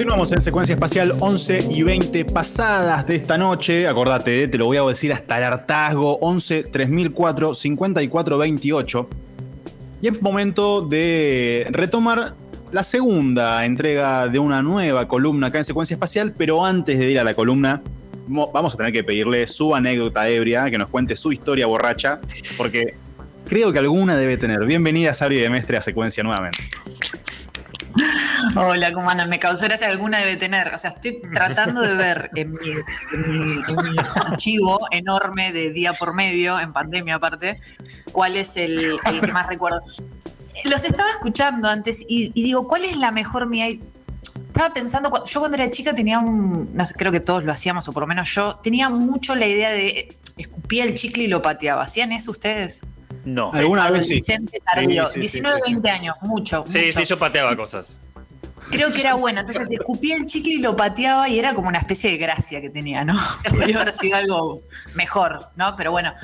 Continuamos en secuencia espacial 11 y 20 pasadas de esta noche. Acordate, te lo voy a decir hasta el hartazgo: 11 3004 54 28. Y es momento de retomar la segunda entrega de una nueva columna acá en secuencia espacial. Pero antes de ir a la columna, vamos a tener que pedirle su anécdota ebria, que nos cuente su historia borracha, porque creo que alguna debe tener. Bienvenida, Sabri de Mestre, a secuencia nuevamente. Hola, ¿cómo andan? Me causó gracia alguna debe tener. O sea, estoy tratando de ver en mi, archivo enorme de día por medio, en pandemia aparte, cuál es el, que más recuerdo. Los estaba escuchando antes y, digo, ¿cuál es la mejor mía? Estaba pensando, yo cuando era chica tenía un, no sé, creo que todos lo hacíamos, o por lo menos yo, tenía mucho la idea de escupía el chicle y lo pateaba. ¿Hacían eso ustedes? No. ¿Alguna vez sí? Tardío, 19, 20 años, mucho. Sí, sí, yo pateaba cosas. Creo que era bueno. Entonces escupía el chicle y lo pateaba y era como una especie de gracia que tenía, ¿no? Podría haber sido algo mejor, ¿no? Pero bueno.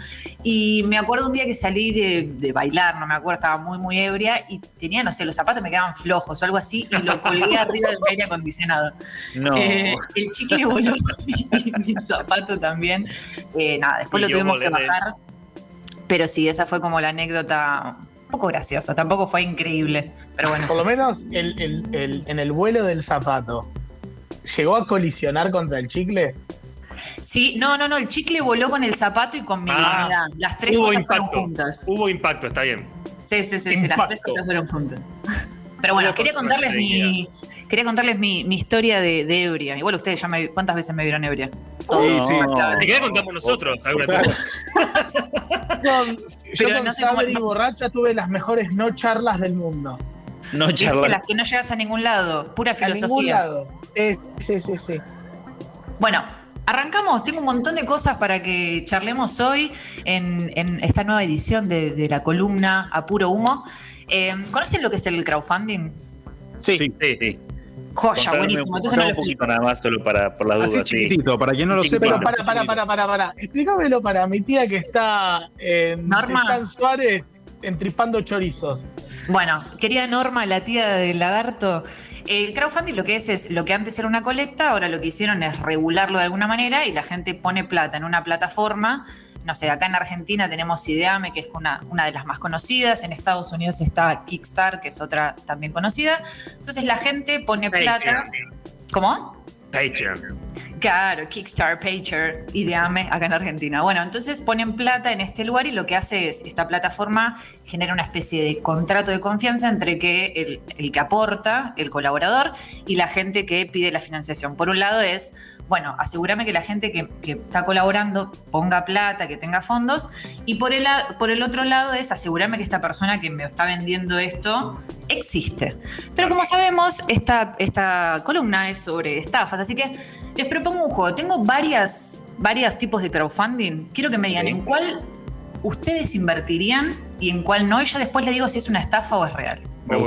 Y me acuerdo un día que salí de, bailar, no me acuerdo, estaba muy, muy ebria y tenía, no sé, los zapatos me quedaban flojos o algo así y lo colgué arriba del aire acondicionado. No. Eh, el chicle voló y mi zapato también. Eh, nada, después lo tuvimos que bajar. Pero sí, esa fue como la anécdota poco graciosa, tampoco fue increíble, pero bueno. Por lo menos en el vuelo del zapato, ¿llegó a colisionar contra el chicle? Sí, no, no, no, el chicle voló con el zapato y con mi ah, Las tres cosas fueron juntas. Hubo impacto, está bien. Sí, sí, sí, sí, las tres cosas fueron juntas. Pero bueno, quería contarles mi, quería contarles mi, historia de, ebria. Igual ustedes ya me, ¿cuántas veces me vieron ebria? Sí, sí. Te quería contamos nosotros alguna cosa. yo con no sé cómo... y borracha tuve las mejores no charlas del mundo. No charlas. Las que no llegas a ningún lado, pura filosofía. A ningún lado. sí, sí, sí. Bueno, Arrancamos, tengo un montón de cosas para que charlemos hoy en, esta nueva edición de, la columna A Puro Humo. Eh, ¿Conocen lo que es el crowdfunding? Sí, sí, sí. Joya, buenísimo. Entonces no lo un poquito nada más, solo para por la duda. Así chiquitito, para quien no lo sepa. Pero para, para, para, para, para. Explícamelo para mi tía que está en Norma. Suárez entripando chorizos. Bueno, querida Norma, la tía del lagarto, el crowdfunding lo que es es lo que antes era una colecta, ahora lo que hicieron es regularlo de alguna manera y la gente pone plata en una plataforma no sé, acá en Argentina tenemos Ideame, que es una, una de las más conocidas, en Estados Unidos está Kickstarter, que es otra también conocida. Entonces la gente pone plata. ¿Cómo? Patreon. Claro, Kickstarter, Pager, Ideame, acá en Argentina. Bueno, entonces ponen plata en este lugar y lo que hace es, esta plataforma genera una especie de contrato de confianza entre que el, que aporta, el colaborador, y la gente que pide la financiación. Por un lado es bueno, asegúrame que la gente que, está colaborando ponga plata, que tenga fondos, y por el, por el otro lado es asegurarme que esta persona que me está vendiendo esto existe. Pero como sabemos, esta, esta columna es sobre estafas, así que les propongo un juego. Tengo varias, varios tipos de crowdfunding. Quiero que me digan en cuál ustedes invertirían y en cuál no, y yo después les digo si es una estafa o es real.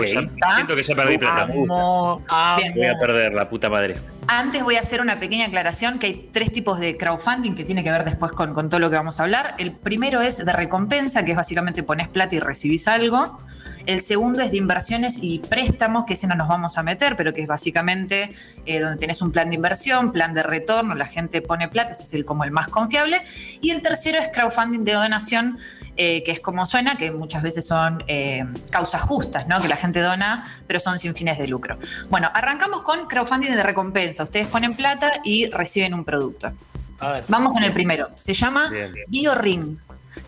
siento que ya perdí plata. Voy a perder la puta madre. Antes voy a hacer una pequeña aclaración que hay tres tipos de crowdfunding que tiene que ver después con, con, todo lo que vamos a hablar. El primero es de recompensa, que es básicamente pones plata y recibís algo. El segundo es de inversiones y préstamos, que ese no nos vamos a meter, pero que es básicamente eh, donde tenés un plan de inversión, plan de retorno, la gente pone plata, ese es el, como el más confiable. Y el tercero es crowdfunding de donación, eh, que es como suena, que muchas veces son eh, causas justas, ¿no? que la gente dona, pero son sin fines de lucro. Bueno, arrancamos con crowdfunding de recompensa. Ustedes ponen plata y reciben un producto. Vamos con el primero. Se llama BioRing.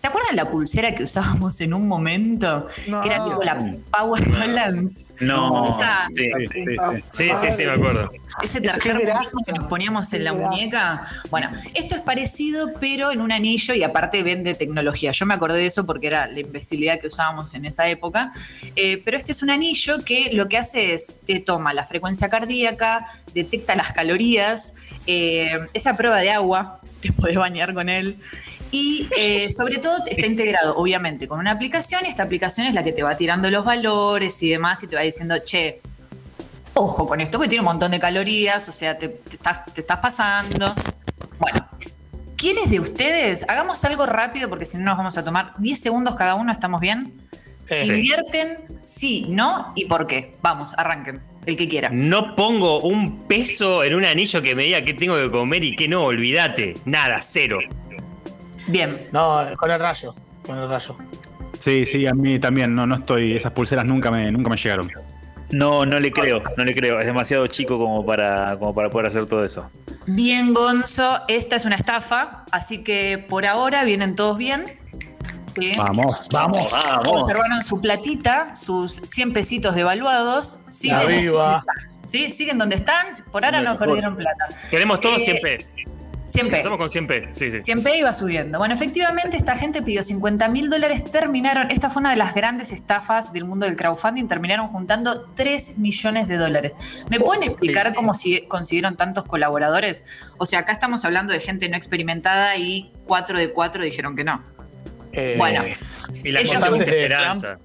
¿Se acuerdan la pulsera que usábamos en un momento? Que era tipo la Power Balance. No, sí, sí, sí, sí, me acuerdo. Ese tercer muñeco que nos poníamos en la muñeca. Bueno, esto es parecido, pero en un anillo y aparte vende tecnología. Yo me acordé de eso porque era la imbecilidad que usábamos en esa época. Eh, pero este es un anillo que lo que hace es te toma la frecuencia cardíaca, detecta las calorías, eh, esa prueba de agua, te puedes bañar con él. Y eh, sobre todo está integrado, obviamente, con una aplicación y esta aplicación es la que te va tirando los valores y demás y te va diciendo, che, ojo con esto, porque tiene un montón de calorías, o sea, te, estás, te estás pasando. Bueno, ¿quiénes de ustedes? Hagamos algo rápido porque si no nos vamos a tomar 10 segundos cada uno, ¿estamos bien? Si invierten, sí, no y por qué. Vamos, arranquen. El que quiera. No pongo un peso en un anillo que me diga qué tengo que comer y qué no, olvídate. Nada, cero. Bien. No, con el rayo. Con el rayo. Sí, sí, a mí también. No, no estoy. Esas pulseras nunca me, nunca me llegaron. No, no le creo, no le creo. Es demasiado chico como para, como para poder hacer todo eso. Bien, Gonzo, esta es una estafa, así que por ahora vienen todos bien. Vamos, vamos, vamos. Conservaron su platita, sus 100 pesitos devaluados. Siguen Arriba. ¿Sí? Siguen donde están. Por ahora no perdieron plata. Queremos todos 100 p 100p. Estamos con 100p, sí, sí. 100p iba subiendo. Bueno, efectivamente, esta gente pidió 50 mil dólares, terminaron, esta fue una de las grandes estafas del mundo del crowdfunding, terminaron juntando 3 millones de dólares. ¿Me pueden explicar cómo consiguieron tantos colaboradores? O sea, acá estamos hablando de gente no experimentada y 4 de 4 dijeron que no. Eh, bueno, y la ellos esperanza.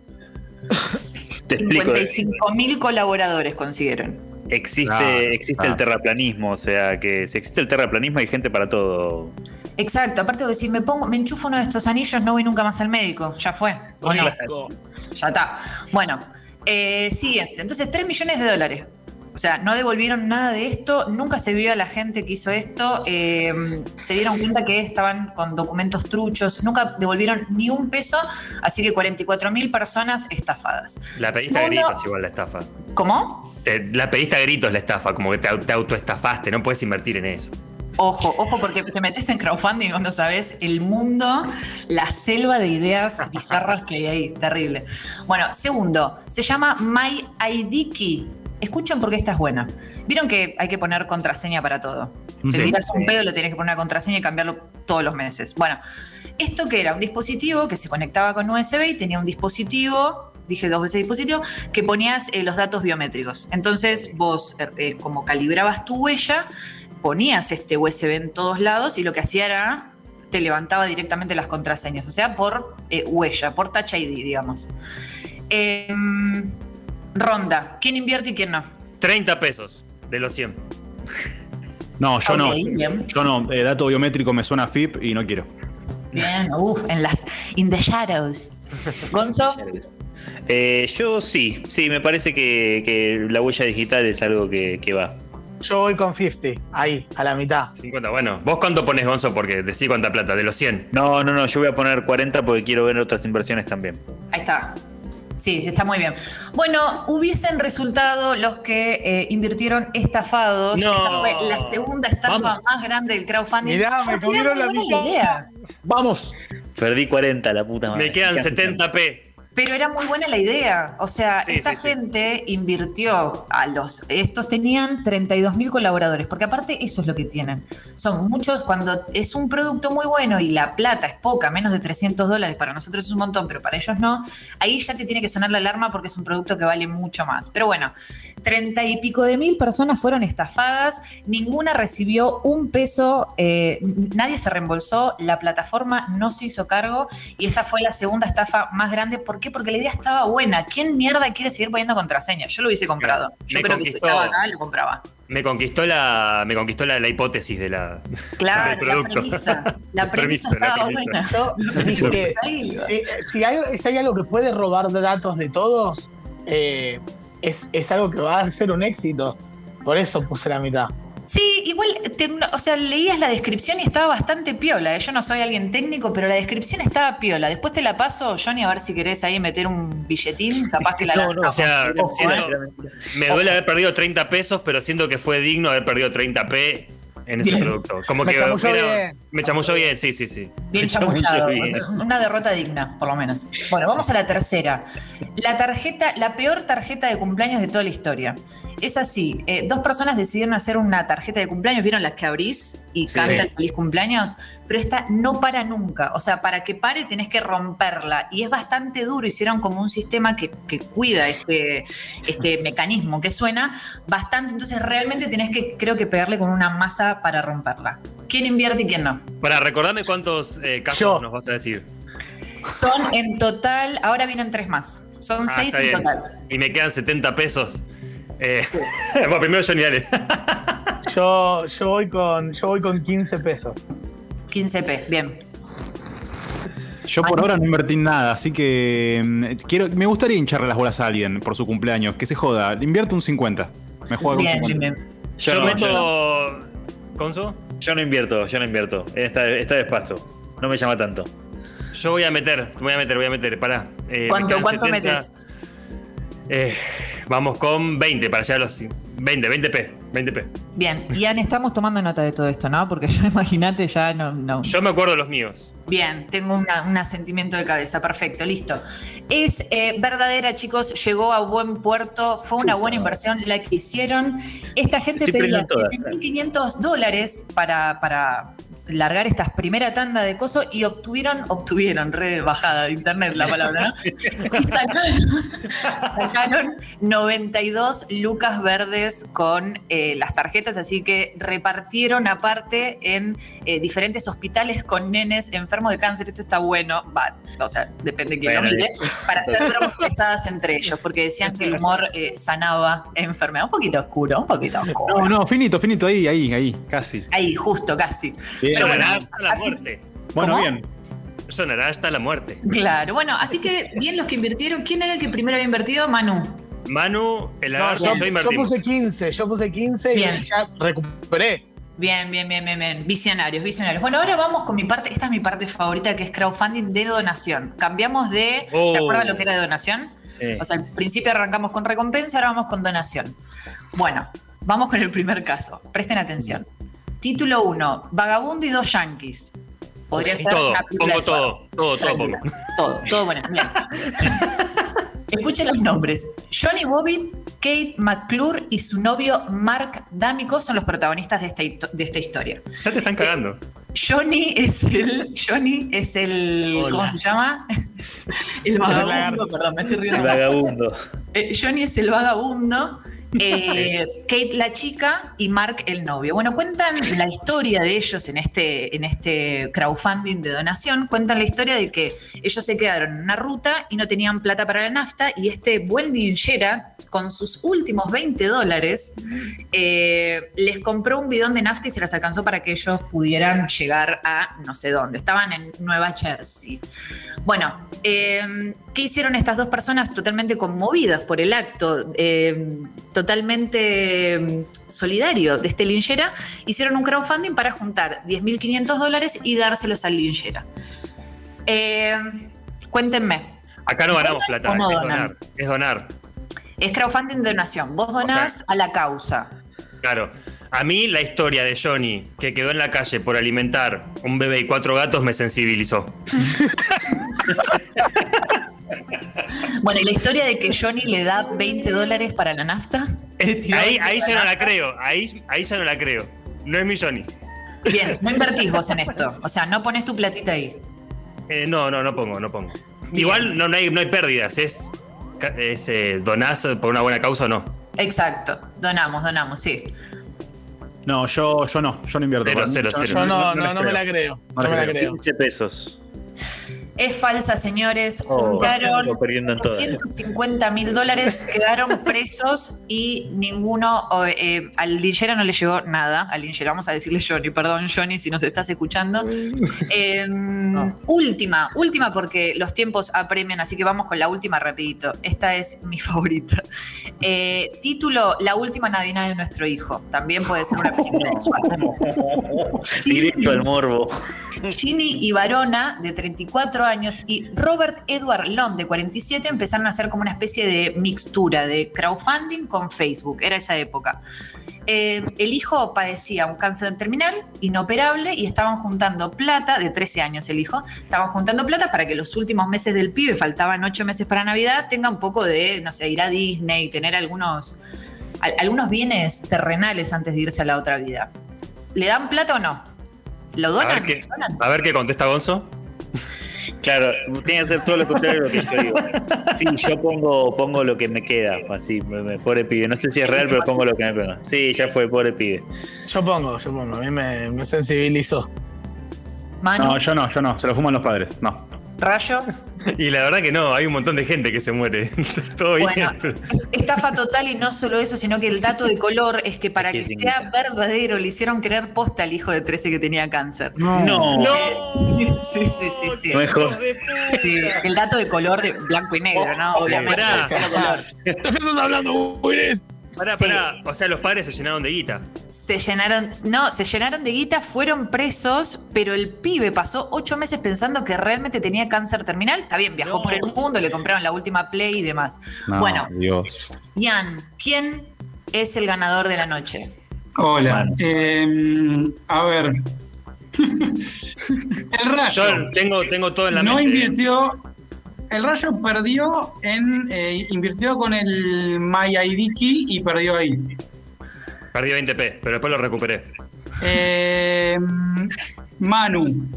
55 mil colaboradores consiguieron. Existe, ah, existe el ah. terraplanismo, o sea que si existe el terraplanismo hay gente para todo. Exacto, aparte de decir, me pongo, me enchufo uno de estos anillos, no voy nunca más al médico, ya fue. Ya está. Bueno, eh, siguiente. Entonces, 3 millones de dólares. O sea, no devolvieron nada de esto, nunca se vio a la gente que hizo esto, eh, se dieron cuenta que estaban con documentos truchos, nunca devolvieron ni un peso, así que 44 mil personas estafadas. La pediste a gritos igual la estafa. ¿Cómo? la pediste a gritos la estafa, como que te, te autoestafaste, no puedes invertir en eso. Ojo, ojo, porque te metes en crowdfunding cuando sabes el mundo, la selva de ideas bizarras que hay ahí, terrible. Bueno, segundo, se llama MyIDKey. Escuchen porque esta es buena. Vieron que hay que poner contraseña para todo. Te digas un pedo, lo tienes que poner una contraseña y cambiarlo todos los meses. Bueno, esto que era un dispositivo que se conectaba con USB y tenía un dispositivo, dije dos veces dispositivo, que ponías eh, los datos biométricos. Entonces vos, eh, eh, como calibrabas tu huella, ponías este USB en todos lados y lo que hacía era te levantaba directamente las contraseñas, o sea, por huella, por Touch ID, digamos. Ronda. ¿Quién invierte y quién no? 30 pesos de los 100. No, yo no. Yo no. Eh, dato biométrico me suena FIP y no quiero. Bien, uff, en las. In the shadows. Gonzo. Eh, yo sí, sí, me parece que, la huella digital es algo que, va. Yo voy con 50, ahí, a la mitad. 50, bueno. ¿Vos cuánto pones, Gonzo? Porque decí cuánta plata, de los 100. No, no, no, yo voy a poner 40 porque quiero ver otras inversiones también. Ahí está. Sí, está muy bien. Bueno, hubiesen resultado los que eh, invirtieron estafados. No. la segunda estafa más grande del crowdfunding. Mirá, me comieron la mitad. Vamos. Perdí 40, la puta madre. Me quedan 70p. Pero era muy buena la idea. O sea, esta gente invirtió a los. Estos tenían 32 mil colaboradores, porque aparte eso es lo que tienen. Son muchos, cuando es un producto muy bueno y la plata es poca, menos de 300 dólares, para nosotros es un montón, pero para ellos no, ahí ya te tiene que sonar la alarma porque es un producto que vale mucho más. Pero bueno, 30 y pico de mil personas fueron estafadas, ninguna recibió un peso, eh, nadie se reembolsó, la plataforma no se hizo cargo y esta fue la segunda estafa más grande porque porque la idea estaba buena. ¿Quién mierda quiere seguir poniendo contraseña? Yo lo hubiese comprado. Yo creo que si estaba acá, lo compraba. Me conquistó la, me conquistó la, hipótesis de la, claro, del producto. La premisa. La premisa, estaba buena. si, hay, algo que puede robar datos de todos, eh, es, es algo que va a ser un éxito. Por eso puse la mitad. Sí, igual, o sea, leías la descripción y estaba bastante piola. ¿eh? Yo no soy alguien técnico, pero la descripción estaba piola. Después te la paso, Johnny, a ver si querés ahí meter un billetín, capaz que la no, o sea, me duele haber perdido 30 pesos, pero siento que fue digno haber perdido 30p en ese producto. Como me que bien. me chamulló bien, sí, sí, sí. Bien chamullado. una derrota digna, por lo menos. Bueno, vamos a la tercera. La tarjeta, la peor tarjeta de cumpleaños de toda la historia. Es así, eh, dos personas decidieron hacer una tarjeta de cumpleaños, ¿vieron las que abrís y cantan feliz cumpleaños? Pero esta no para nunca. O sea, para que pare tenés que romperla. Y es bastante duro. Hicieron como un sistema que, cuida este, este mecanismo que suena bastante. Entonces realmente tenés que, creo que pegarle con una masa para romperla. ¿Quién invierte y quién no? Para recordarme cuántos eh, casos nos vas a decir. Son en total, ahora vienen tres más. Son ah, seis en total. Y me quedan 70 pesos. Eh, bueno, primero Johnny, dale. yo, yo, voy con, yo voy con 15 pesos. 15p, bien. Yo por ahora no invertí en nada, así que mm, quiero, me gustaría hincharle las bolas a alguien por su cumpleaños. Que se joda. Invierto un 50. Me juego con Bien, 50. bien, bien. Yo, Yo no, meto. yo, ¿Conso? yo no invierto, yo no invierto. Esta, esta vez paso. No me llama tanto. Yo voy a meter, voy a meter, voy a meter. Pará. Eh, ¿Cuánto, quedan cuánto 70. metes? Eh, vamos con 20 para llegar a los 20, 20p. 20p. Bien, Ian, estamos tomando nota de todo esto, ¿no? Porque yo imagínate ya no. no. Yo me acuerdo de los míos. Bien, tengo una- un asentimiento de cabeza, perfecto, listo. Es eh, verdadera, chicos, llegó a buen puerto, fue una buena inversión la que hicieron. Esta gente Estoy pedía prendiendo todas. 7.500 dólares para, para largar esta primera tanda de coso y obtuvieron, obtuvieron, re bajada de internet la palabra, ¿no? Y sacaron, sacaron 92 lucas verdes con eh, las tarjetas, así que repartieron aparte en eh, diferentes hospitales con nenes enfermos de cáncer. Esto está bueno, va, o sea, depende de quién lo Bueno, mire, para hacer bromas pesadas entre ellos, porque decían que el humor eh, sanaba enfermedad. Un poquito oscuro, un poquito oscuro. No, no, finito, finito, ahí, ahí, ahí, casi. Ahí, justo, casi. Bien. Pero bueno, Sonará hasta la así- muerte. Bueno, ¿Cómo? bien. Sonará hasta la muerte. Claro, bueno, así que bien los que invirtieron. ¿Quién era el que primero había invertido? Manu. Manu, el No, yo, yo puse 15, yo puse 15 Bien. y ya recuperé. Bien, bien, bien, bien, bien. Visionarios, visionarios. Bueno, ahora vamos con mi parte. Esta es mi parte favorita, que es crowdfunding de donación. Cambiamos de. Oh. ¿Se acuerdan lo que era de donación? Eh, O sea, al principio arrancamos con recompensa, ahora vamos con donación. Bueno, vamos con el primer caso. Presten atención. Título 1, Vagabundo y dos yankees. Podría ser Todo, una película pongo todo, todo, todo pongo. Todo, todo bueno. Bien. Escuchen los nombres. Johnny Bobbitt, Kate McClure y su novio Mark D'Amico son los protagonistas de esta, hito- de esta historia. Ya te están cagando. Johnny es el. Johnny es el. Hola. ¿Cómo se llama? El vagabundo. Perdón, me estoy el riendo. vagabundo. Eh, Johnny es el vagabundo. Eh, Kate la chica y Mark el novio. Bueno, cuentan la historia de ellos en este, en este crowdfunding de donación. Cuentan la historia de que ellos se quedaron en una ruta y no tenían plata para la nafta y este buen linchera, con sus últimos 20 dólares, eh, les compró un bidón de nafta y se las alcanzó para que ellos pudieran llegar a no sé dónde. Estaban en Nueva Jersey. Bueno, eh, ¿qué hicieron estas dos personas totalmente conmovidas por el acto, totalmente mm, solidario de este linchera? Hicieron un crowdfunding para juntar 10.500 dólares y dárselos al linchera. Eh, cuéntenme, Acá no ganamos plata, no es donar. Es donar. es crowdfunding de donación. Vos donás a la causa. Claro. A mí la historia de Johnny, que quedó en la calle por alimentar un bebé y cuatro gatos, me sensibilizó. Bueno, y la historia de que Johnny le da 20 dólares para la nafta. Ahí, ahí ya no la creo. Ahí, ahí ya no la creo. No es mi Johnny. Bien, no invertís vos en esto. O sea, no pones tu platita ahí. Eh, no, no, no pongo, no pongo. Bien. Igual no, no, hay, no hay pérdidas. Es, es eh, donás por una buena causa o no. Exacto. Donamos, donamos, sí. No, yo, yo no, yo no invierto. Cero, cero, Yo- cero. Yo no, no, les no me la creo. No No me la creo. creo. 15 pesos. Es falsa, señores. Oh, Juntaron estamos perdiendo en todas. 150 mil dólares, quedaron presos y ninguno, eh, al linchera no le llegó nada. Al linchera, vamos a decirle Johnny, perdón Johnny si nos estás escuchando. Eh, Última, última porque los tiempos apremian, así que vamos con la última rapidito. Esta es mi favorita. Eh, título, La última Navidad de nuestro hijo. También puede ser una película de. Directo al morbo. Ginny y Varona, de 34 años, y Robert Edward Long, de 47, empezaron a hacer como una especie de mixtura de crowdfunding con Facebook. Era esa época. Eh, el hijo padecía un cáncer terminal, inoperable, y estaban juntando plata, de 13 años el hijo, estaban juntando plata para que los últimos meses del pibe, faltaban 8 meses para Navidad, tenga un poco de, no sé, ir a Disney, tener algunos, al- algunos bienes terrenales antes de irse a la otra vida. ¿Le dan plata o no? ¿Lo A donan? ver, qué, ¿Donan? a ver qué contesta Gonzo. Claro, tiene que hacer todo lo contrario de lo que yo digo. Sí, yo pongo, pongo lo que me queda, así, me, me- pobre pibe. No sé si es real, pero pongo lo que me pega. Sí, ya fue, pobre pibe. Yo pongo, yo pongo. A mí me, me sensibilizó. Manu. No, yo no, yo no, se lo fuman los padres. No. Rayo. Y la verdad que no, hay un montón de gente que se muere. Todo Bueno, bien. estafa total y no solo eso, sino que el dato de color es que para ¿Qué que sea verdadero le hicieron creer posta al hijo de 13 que tenía cáncer. No. Sí, sí, sí, sí, sí. No. Sí, el dato de color de blanco y negro, ¿no? Obviamente. Pará, ¿De qué estás hablando, Willis? pará, Sí. pará. O sea, los padres se llenaron de guita. Se llenaron, no, se llenaron de guita, fueron presos, pero el pibe pasó ocho meses pensando que realmente tenía cáncer terminal. Está bien, viajó No. por el mundo, le compraron la última play y demás. No, Bueno, Dios. Ian, ¿quién es el ganador de la noche? Hola. Eh, a ver. el Rayo Yo tengo, tengo todo en la no mente. invirtió. El Rayo perdió en. eh, invirtió con el Key y perdió ahí. Perdí 20p, pero después lo recuperé. Eh, Manu.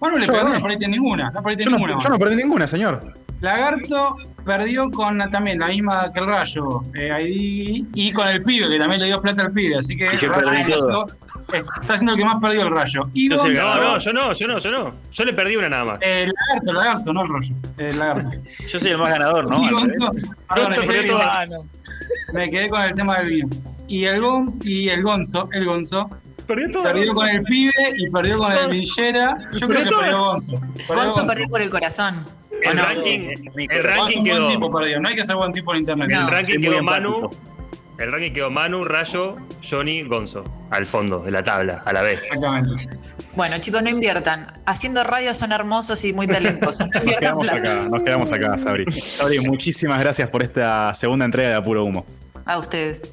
Manu le Yo pegó, no perdiste ninguna. No perdiste Yo ninguna. no, yo no perdí ninguna, señor. Lagarto perdió con también la misma que el Rayo, eh, ID, y con el pibe, que también le dio plata al pibe, así que Y yo el Rayo perdí está haciendo el que más perdió el Rayo. Y el No, no, yo no, yo no, yo no. Yo le perdí una nada más. eh, lagarto, lagarto, no el Rayo. El lagarto. Yo soy el más ganador, ¿no? y. Gonzo, perdón, Gonzo me, perdió quedé, toda. Ah, me quedé con el tema del vino. Y el Gonzo, y el Gonzo, el Gonzo, Perdió todo. perdió con el pibe y perdió con el Villera. Yo creo que perdió Gonzo. Perdió Gonzo perdió por el corazón. ¿o El no? ranking, el ranking quedó. tipo perdió, no hay que ser buen tipo en internet. El ranking quedó Manu. empático. El ranking quedó Manu, Rayo, Johnny, Gonzo. Al fondo de la tabla, a la vez. Exactamente. Bueno, chicos, no inviertan. Haciendo radio son hermosos y muy talentosos. No Nos quedamos acá, nos quedamos acá, Sabri. Sabri, muchísimas gracias por esta segunda entrega de Apuro Humo. A ustedes.